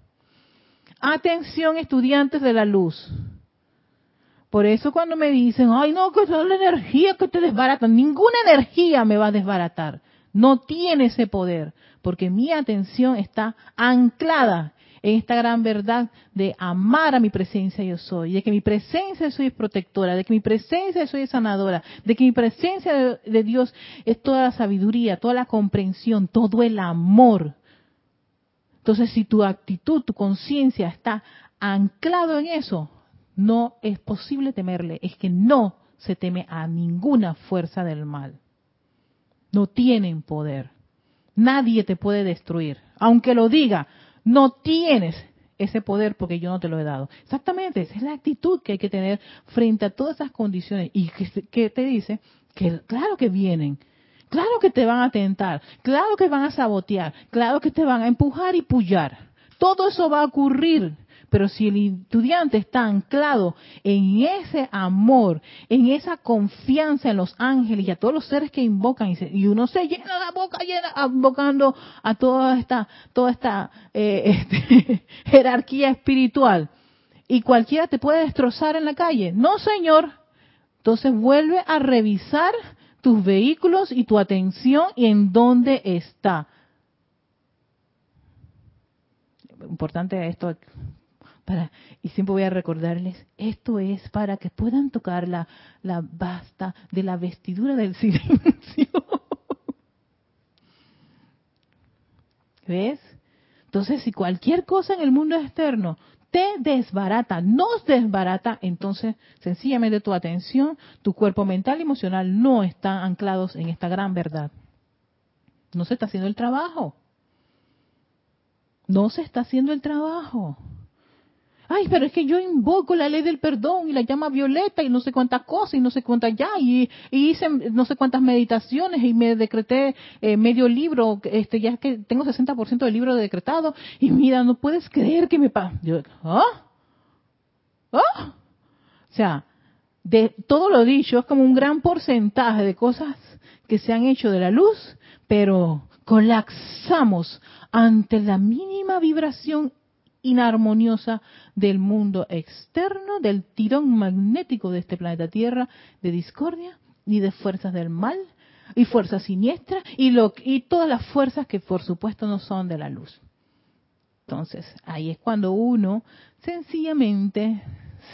Atención estudiantes de la luz. Por eso cuando me dicen, ay no, que es la energía que te desbarata, ninguna energía me va a desbaratar. No tiene ese poder, porque mi atención está anclada en esta gran verdad de amar a mi presencia yo soy, de que mi presencia soy protectora, de que mi presencia soy sanadora, de que mi presencia de, de Dios es toda la sabiduría, toda la comprensión, todo el amor. Entonces, si tu actitud, tu conciencia está anclado en eso, no es posible temerle, es que no se teme a ninguna fuerza del mal. No tienen poder. Nadie te puede destruir. Aunque lo diga, no tienes ese poder porque yo no te lo he dado. Exactamente, esa es la actitud que hay que tener frente a todas esas condiciones. Y que, te dice que claro que vienen, claro que te van a tentar, claro que van a sabotear, claro que te van a empujar y pullar. Todo eso va a ocurrir. Pero si el estudiante está anclado en ese amor, en esa confianza en los ángeles y a todos los seres que invocan, y, uno se llena la boca llena, invocando a toda esta, toda esta eh, este, jerarquía espiritual, y cualquiera te puede destrozar en la calle. No, señor. Entonces vuelve a revisar tus vehículos y tu atención y en dónde está. Importante esto y siempre voy a recordarles, esto es para que puedan tocar la, la basta de la vestidura del silencio. ¿Ves? Entonces, si cualquier cosa en el mundo externo te desbarata, nos desbarata, entonces sencillamente tu atención, tu cuerpo mental y emocional no están anclados en esta gran verdad. No se está haciendo el trabajo. No se está haciendo el trabajo ay, pero es que yo invoco la ley del perdón y la llama violeta y no sé cuántas cosas y no sé cuántas ya y, hice no sé cuántas meditaciones y me decreté eh, medio libro, este ya que tengo 60% del libro decretado y mira, no puedes creer que me pasa. ¿ah? ¿ah? O sea, de todo lo dicho es como un gran porcentaje de cosas que se han hecho de la luz, pero colapsamos ante la mínima vibración inarmoniosa del mundo externo, del tirón magnético de este planeta Tierra, de discordia y de fuerzas del mal y fuerzas siniestras y, lo, y todas las fuerzas que por supuesto no son de la luz. Entonces, ahí es cuando uno sencillamente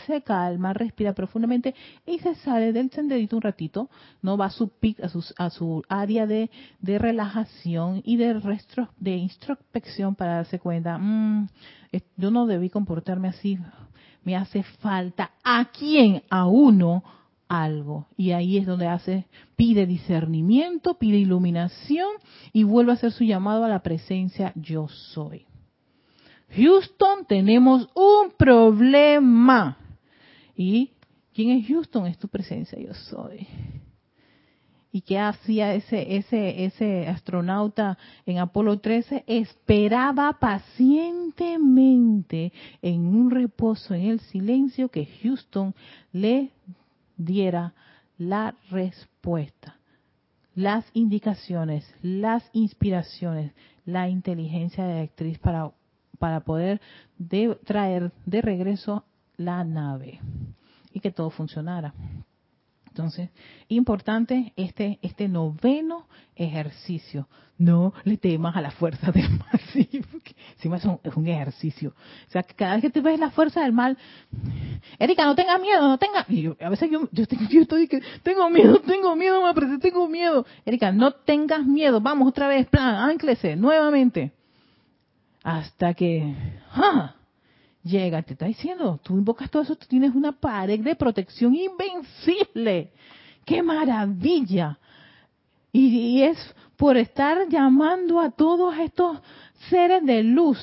se calma, respira profundamente y se sale del senderito un ratito, no va a su pic, a, a su área de, relajación y de, restro, de introspección para darse cuenta, mm, yo no debí comportarme así, me hace falta a quién, a uno, algo. Y ahí es donde hace, pide discernimiento, pide iluminación y vuelve a hacer su llamado a la presencia yo soy. Houston, tenemos un problema. ¿Y quién es Houston? Es tu presencia, yo soy. ¿Y qué hacía ese, ese, ese astronauta en Apolo 13? Esperaba pacientemente en un reposo, en el silencio, que Houston le diera la respuesta, las indicaciones, las inspiraciones, la inteligencia de actriz para para poder traer de regreso la nave y que todo funcionara. Entonces, importante este, este noveno ejercicio. No le temas a la fuerza del mal. Sí, es un, es un ejercicio. O sea, cada vez que te ves la fuerza del mal, Erika, no tengas miedo, no tengas. Y a veces yo, yo, yo estoy que tengo miedo, tengo miedo, me tengo miedo. Erika, no tengas miedo. Vamos otra vez, plan, ánklese nuevamente hasta que ¡ah! Llega, te está diciendo, tú invocas todo eso, tú tienes una pared de protección invencible. ¡Qué maravilla! Y, es por estar llamando a todos estos seres de luz.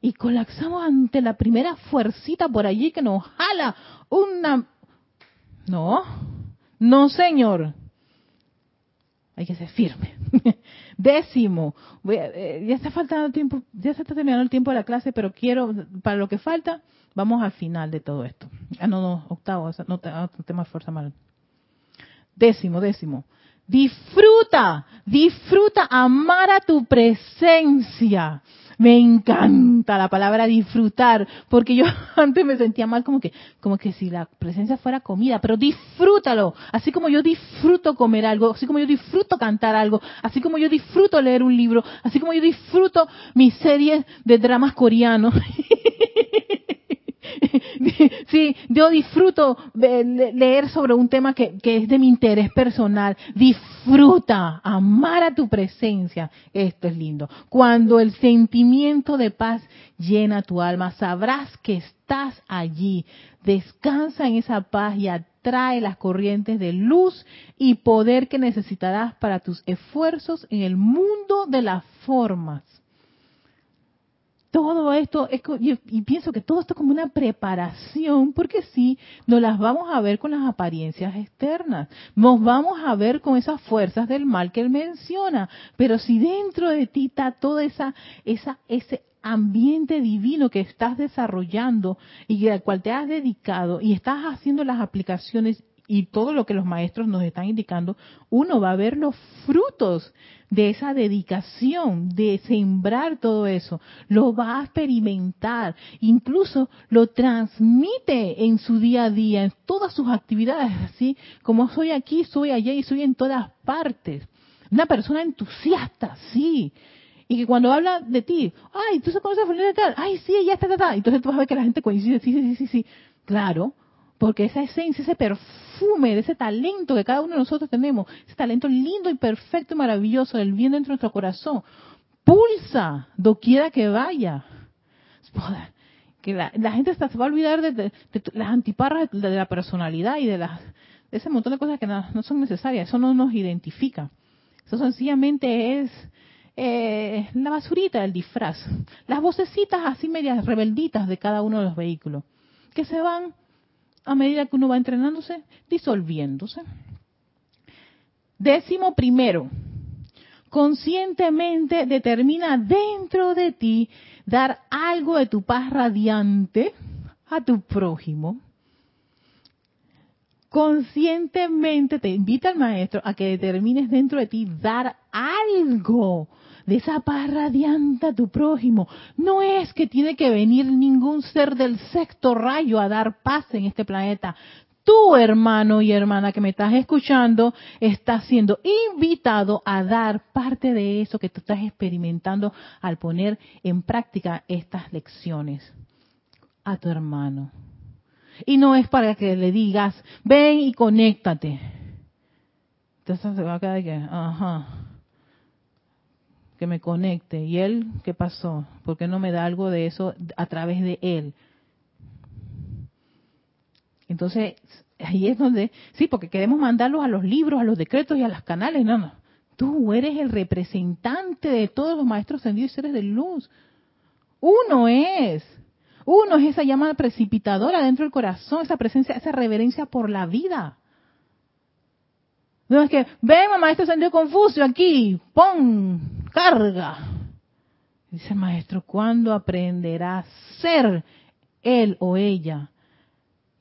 Y colapsamos ante la primera fuercita por allí que nos jala una... No, no señor. Hay que ser firme. Décimo, eh, ya está faltando tiempo, ya se está terminando el tiempo de la clase, pero quiero, para lo que falta, vamos al final de todo esto. Ah, no, no, octavo, no te, no te fuerza mal. Décimo, décimo. Disfruta, disfruta amar a tu presencia. Me encanta la palabra disfrutar, porque yo antes me sentía mal como que, como que si la presencia fuera comida, pero disfrútalo, así como yo disfruto comer algo, así como yo disfruto cantar algo, así como yo disfruto leer un libro, así como yo disfruto mis series de dramas coreanos. sí, yo disfruto leer sobre un tema que, es de mi interés personal. Disfruta, amar a tu presencia. Esto es lindo. Cuando el sentimiento de paz llena tu alma, sabrás que estás allí. Descansa en esa paz y atrae las corrientes de luz y poder que necesitarás para tus esfuerzos en el mundo de las formas todo esto, es, y, pienso que todo esto es como una preparación, porque sí, nos las vamos a ver con las apariencias externas, nos vamos a ver con esas fuerzas del mal que él menciona, pero si dentro de ti está toda esa, esa, ese ambiente divino que estás desarrollando y al cual te has dedicado y estás haciendo las aplicaciones y todo lo que los maestros nos están indicando, uno va a ver los frutos de esa dedicación, de sembrar todo eso, lo va a experimentar, incluso lo transmite en su día a día, en todas sus actividades, así como soy aquí, soy allá y soy en todas partes. Una persona entusiasta, sí, y que cuando habla de ti, ay, tú se conoces a de tal, ay, sí, ya está, está, entonces tú vas a ver que la gente coincide, sí, sí, sí, sí, sí, claro, porque esa esencia, ese perfume de ese talento que cada uno de nosotros tenemos, ese talento lindo y perfecto y maravilloso del bien dentro de nuestro corazón, pulsa doquiera que vaya. Que la, gente se va a olvidar de, las antiparras de, la personalidad y de, las, ese montón de cosas que no, son necesarias. Eso no nos identifica. Eso sencillamente es eh, la basurita del disfraz. Las vocecitas así medias rebelditas de cada uno de los vehículos. Que se van a medida que uno va entrenándose, disolviéndose. Décimo primero, conscientemente determina dentro de ti dar algo de tu paz radiante a tu prójimo. Conscientemente te invita el maestro a que determines dentro de ti dar algo de esa paz radiante a tu prójimo. No es que tiene que venir ningún ser del sexto rayo a dar paz en este planeta. Tú, hermano y hermana que me estás escuchando, estás siendo invitado a dar parte de eso que tú estás experimentando al poner en práctica estas lecciones. a tu hermano. Y no es para que le digas, ven y conéctate. Entonces se va a quedar que, ajá, que me conecte. ¿Y él qué pasó? ¿Por qué no me da algo de eso a través de él? Entonces, ahí es donde, sí, porque queremos mandarlos a los libros, a los decretos y a los canales. No, no. Tú eres el representante de todos los maestros ascendidos y seres de luz. Uno es. Uno es esa llama precipitadora dentro del corazón, esa presencia, esa reverencia por la vida. No es que, ven, maestro ascendido Confucio aquí, pon, carga. Dice el maestro, ¿cuándo aprenderá a ser él o ella?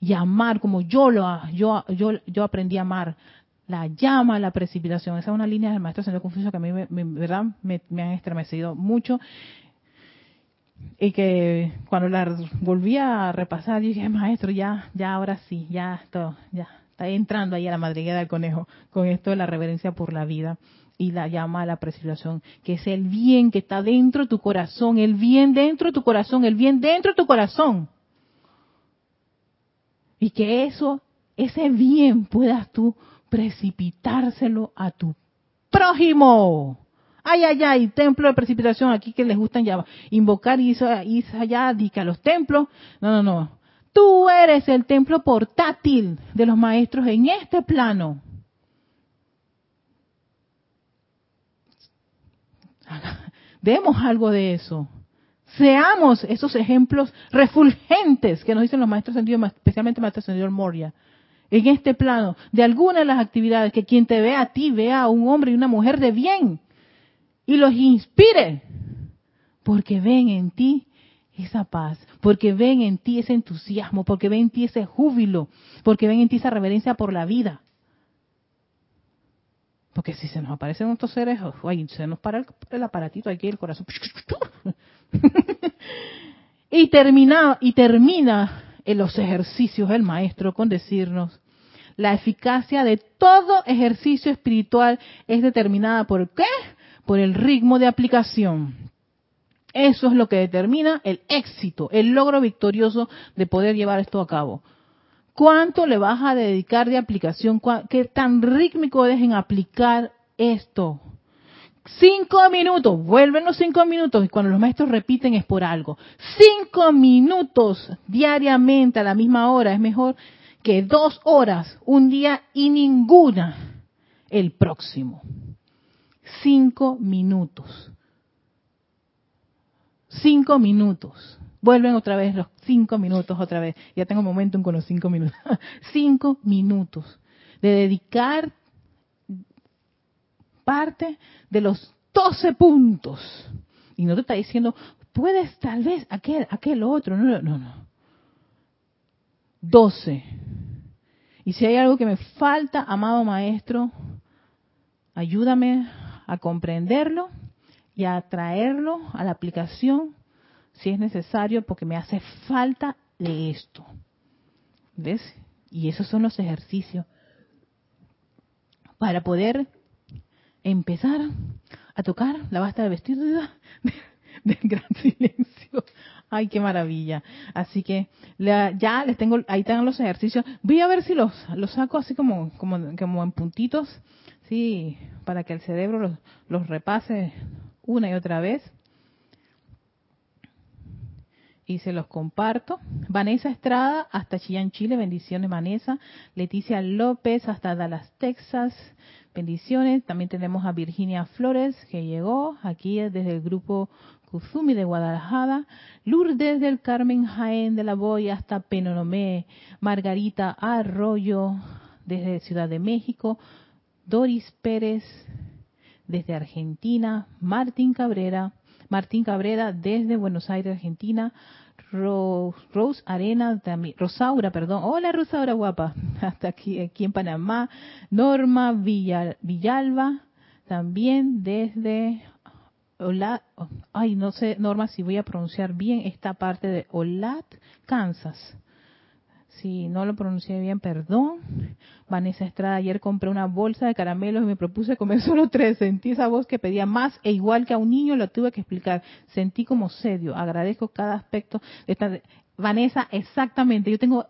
Y amar como yo lo yo, yo, yo aprendí a amar la llama, la precipitación. Esa es una línea del maestro Ascendido Confucio que a mí me, ¿verdad? Me, han estremecido mucho. Y que cuando la volví a repasar, dije, maestro, ya, ya ahora sí, ya, todo, ya, está entrando ahí a la madriguera del conejo con esto de la reverencia por la vida y la llama a la precipitación, que es el bien que está dentro de tu corazón, el bien dentro de tu corazón, el bien dentro de tu corazón. Y que eso, ese bien puedas tú precipitárselo a tu prójimo. Ay, ay, ay, templo de precipitación aquí que les gustan ya invocar y a los templos. No, no, no. Tú eres el templo portátil de los maestros en este plano. Demos algo de eso. Seamos esos ejemplos refulgentes que nos dicen los maestros sentidos, especialmente el maestro señor Moria, en este plano, de alguna de las actividades, que quien te vea a ti vea a un hombre y una mujer de bien y los inspire, porque ven en ti esa paz, porque ven en ti ese entusiasmo, porque ven en ti ese júbilo, porque ven en ti esa reverencia por la vida. Porque si se nos aparecen estos seres, se nos para el, aparatito aquí, el corazón. y termina, y termina en los ejercicios el maestro con decirnos, la eficacia de todo ejercicio espiritual es determinada por qué? Por el ritmo de aplicación. Eso es lo que determina el éxito, el logro victorioso de poder llevar esto a cabo. ¿Cuánto le vas a dedicar de aplicación? ¿Qué tan rítmico dejen aplicar esto? Cinco minutos, vuelven los cinco minutos y cuando los maestros repiten es por algo. Cinco minutos diariamente a la misma hora es mejor que dos horas un día y ninguna el próximo. Cinco minutos. Cinco minutos. Vuelven otra vez los cinco minutos otra vez. Ya tengo momentum con los cinco minutos. cinco minutos de dedicar parte de los doce puntos. Y no te está diciendo, puedes tal vez aquel, aquel otro. No, no, no. Doce. Y si hay algo que me falta, amado maestro, ayúdame a comprenderlo y a traerlo a la aplicación si es necesario, porque me hace falta de esto. ¿Ves? Y esos son los ejercicios para poder empezar a tocar la basta de vestido del gran silencio. Ay, qué maravilla. Así que ya les tengo, ahí están los ejercicios. Voy a ver si los, los saco así como, como, como en puntitos, sí, para que el cerebro los, los repase una y otra vez y se los comparto. Vanessa Estrada hasta Chillán, Chile, bendiciones Vanessa. Leticia López hasta Dallas, Texas, bendiciones. También tenemos a Virginia Flores que llegó aquí desde el grupo Kuzumi de Guadalajara. Lourdes del Carmen Jaén de la Boya hasta Penonomé. Margarita Arroyo desde Ciudad de México. Doris Pérez desde Argentina. Martín Cabrera Martín Cabrera desde Buenos Aires, Argentina. Rose, Arena, también, Rosaura, perdón. Hola Rosaura guapa, hasta aquí, aquí en Panamá. Norma Villalba, también desde Olat, ay, no sé, Norma, si voy a pronunciar bien esta parte de Olat, Kansas. Si no lo pronuncié bien, perdón. Vanessa Estrada, ayer compré una bolsa de caramelos y me propuse comer solo tres. Sentí esa voz que pedía más e igual que a un niño lo tuve que explicar. Sentí como sedio. Agradezco cada aspecto. De esta... Vanessa, exactamente. Yo tengo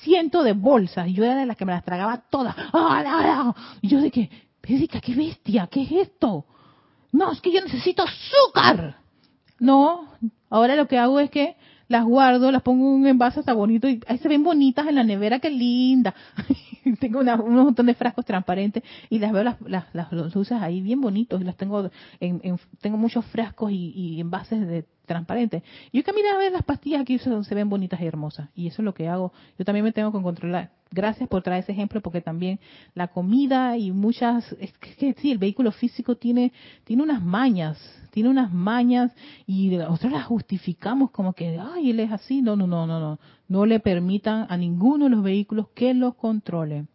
cientos de bolsas y yo era de las que me las tragaba todas. ¡Ah, Y yo de que, Pedica, qué bestia, ¿qué es esto? No, es que yo necesito azúcar. No, ahora lo que hago es que las guardo, las pongo en un envase hasta bonito y ahí se ven bonitas en la nevera, qué linda. tengo un montón de frascos transparentes y las veo las, las, las luces ahí bien bonitos y las tengo en, tengo muchos frascos y, y envases de transparentes. Y yo camino a ver las pastillas aquí se, se ven bonitas y hermosas y eso es lo que hago. Yo también me tengo que controlar. Gracias por traer ese ejemplo porque también la comida y muchas es que sí, el vehículo físico tiene tiene unas mañas, tiene unas mañas y nosotros las justificamos como que ay, él es así. No, no, no, no, no. No le permitan a ninguno de los vehículos que los controle.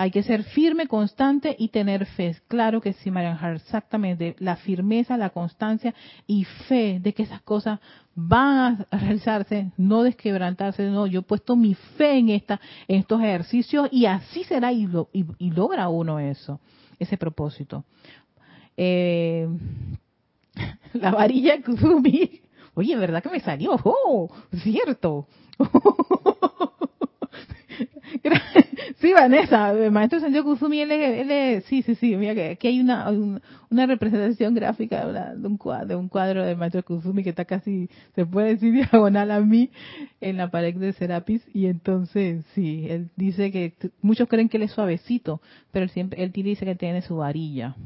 Hay que ser firme, constante y tener fe. Claro que sí, Marian exactamente. La firmeza, la constancia y fe de que esas cosas van a realizarse, no desquebrantarse. No, yo he puesto mi fe en, esta, en estos ejercicios y así será y, y, logra uno eso, ese propósito. Eh, la varilla Kuzumi. Oye, ¿verdad que me salió? ¡Oh! Cierto. sí, Vanessa, maestro Sanjo Kusumi, él, él, sí, sí, sí, mira que aquí hay una, una representación gráfica de, un cuadro, de un cuadro del maestro Kusumi que está casi, se puede decir diagonal a mí, en la pared de Serapis, y entonces, sí, él dice que muchos creen que él es suavecito, pero él siempre, él dice que tiene su varilla.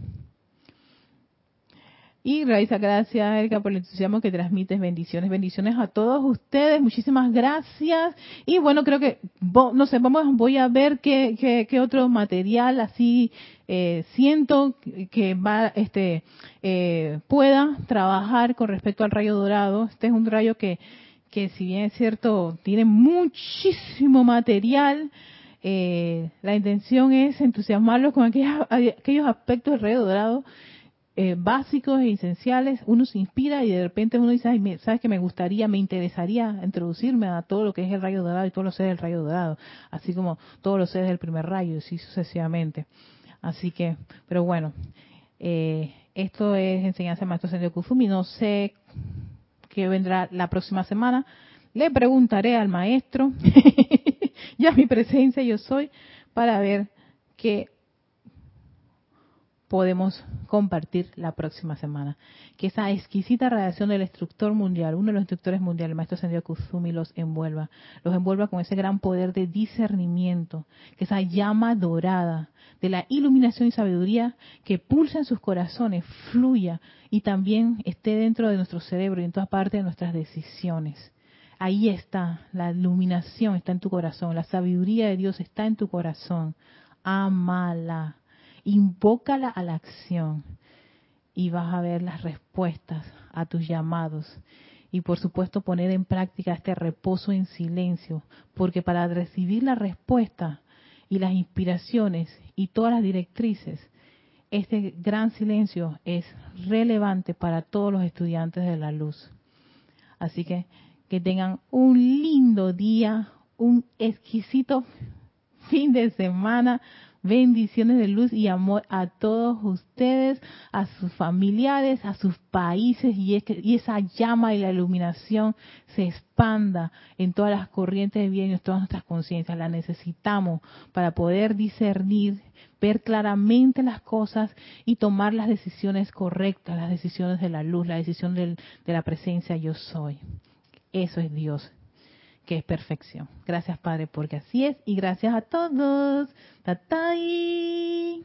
Y Raiza, gracias Erika por el entusiasmo que transmites. Bendiciones, bendiciones a todos ustedes. Muchísimas gracias. Y bueno, creo que, no sé, vamos, voy a ver qué, qué, otro material así eh, siento que va, este, eh, pueda trabajar con respecto al rayo dorado. Este es un rayo que, que si bien es cierto, tiene muchísimo material. Eh, la intención es entusiasmarlos con aquellos, aquellos aspectos del rayo dorado eh, básicos e esenciales, uno se inspira y de repente uno dice, Ay, sabes que me gustaría, me interesaría introducirme a todo lo que es el rayo dorado y todos los seres del rayo dorado, así como todos los seres del primer rayo, y así sucesivamente. Así que, pero bueno, eh, esto es enseñanza de Maestro Sendio Kuzumi, no sé qué vendrá la próxima semana, le preguntaré al maestro, ya mi presencia yo soy, para ver qué podemos compartir la próxima semana. Que esa exquisita radiación del instructor mundial, uno de los instructores mundiales, el maestro Sendio Kusumi, los envuelva. Los envuelva con ese gran poder de discernimiento. Que esa llama dorada de la iluminación y sabiduría que pulsa en sus corazones, fluya y también esté dentro de nuestro cerebro y en todas partes de nuestras decisiones. Ahí está, la iluminación está en tu corazón, la sabiduría de Dios está en tu corazón. Amala invócala a la acción y vas a ver las respuestas a tus llamados. Y por supuesto poner en práctica este reposo en silencio, porque para recibir la respuesta y las inspiraciones y todas las directrices, este gran silencio es relevante para todos los estudiantes de la luz. Así que que tengan un lindo día, un exquisito fin de semana bendiciones de luz y amor a todos ustedes, a sus familiares, a sus países y, y esa llama y la iluminación se expanda en todas las corrientes de bien en todas nuestras conciencias. La necesitamos para poder discernir, ver claramente las cosas y tomar las decisiones correctas, las decisiones de la luz, la decisión de la presencia yo soy. Eso es Dios que es perfección. Gracias Padre porque así es y gracias a todos. Tatay.